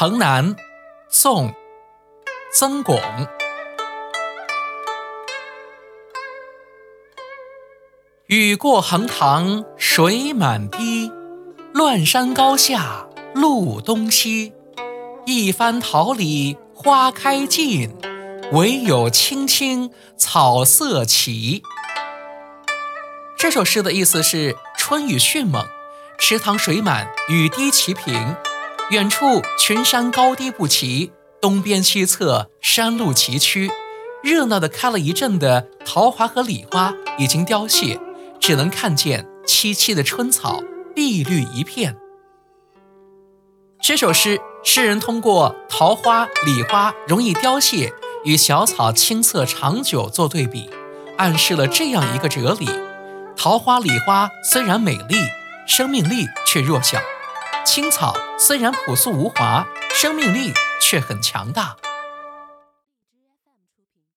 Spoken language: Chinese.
城南，宋，曾巩。雨过横塘水满堤，乱山高下路东西。一番桃李花开尽，唯有青青草色齐。这首诗的意思是：春雨迅猛，池塘水满，雨滴齐平。远处群山高低不齐，东边西侧山路崎岖，热闹的开了一阵的桃花和李花已经凋谢，只能看见萋萋的春草，碧绿一片。这首诗，诗人通过桃花、李花容易凋谢与小草青涩长久做对比，暗示了这样一个哲理：桃花、李花虽然美丽，生命力却弱小。青草虽然朴素无华，生命力却很强大。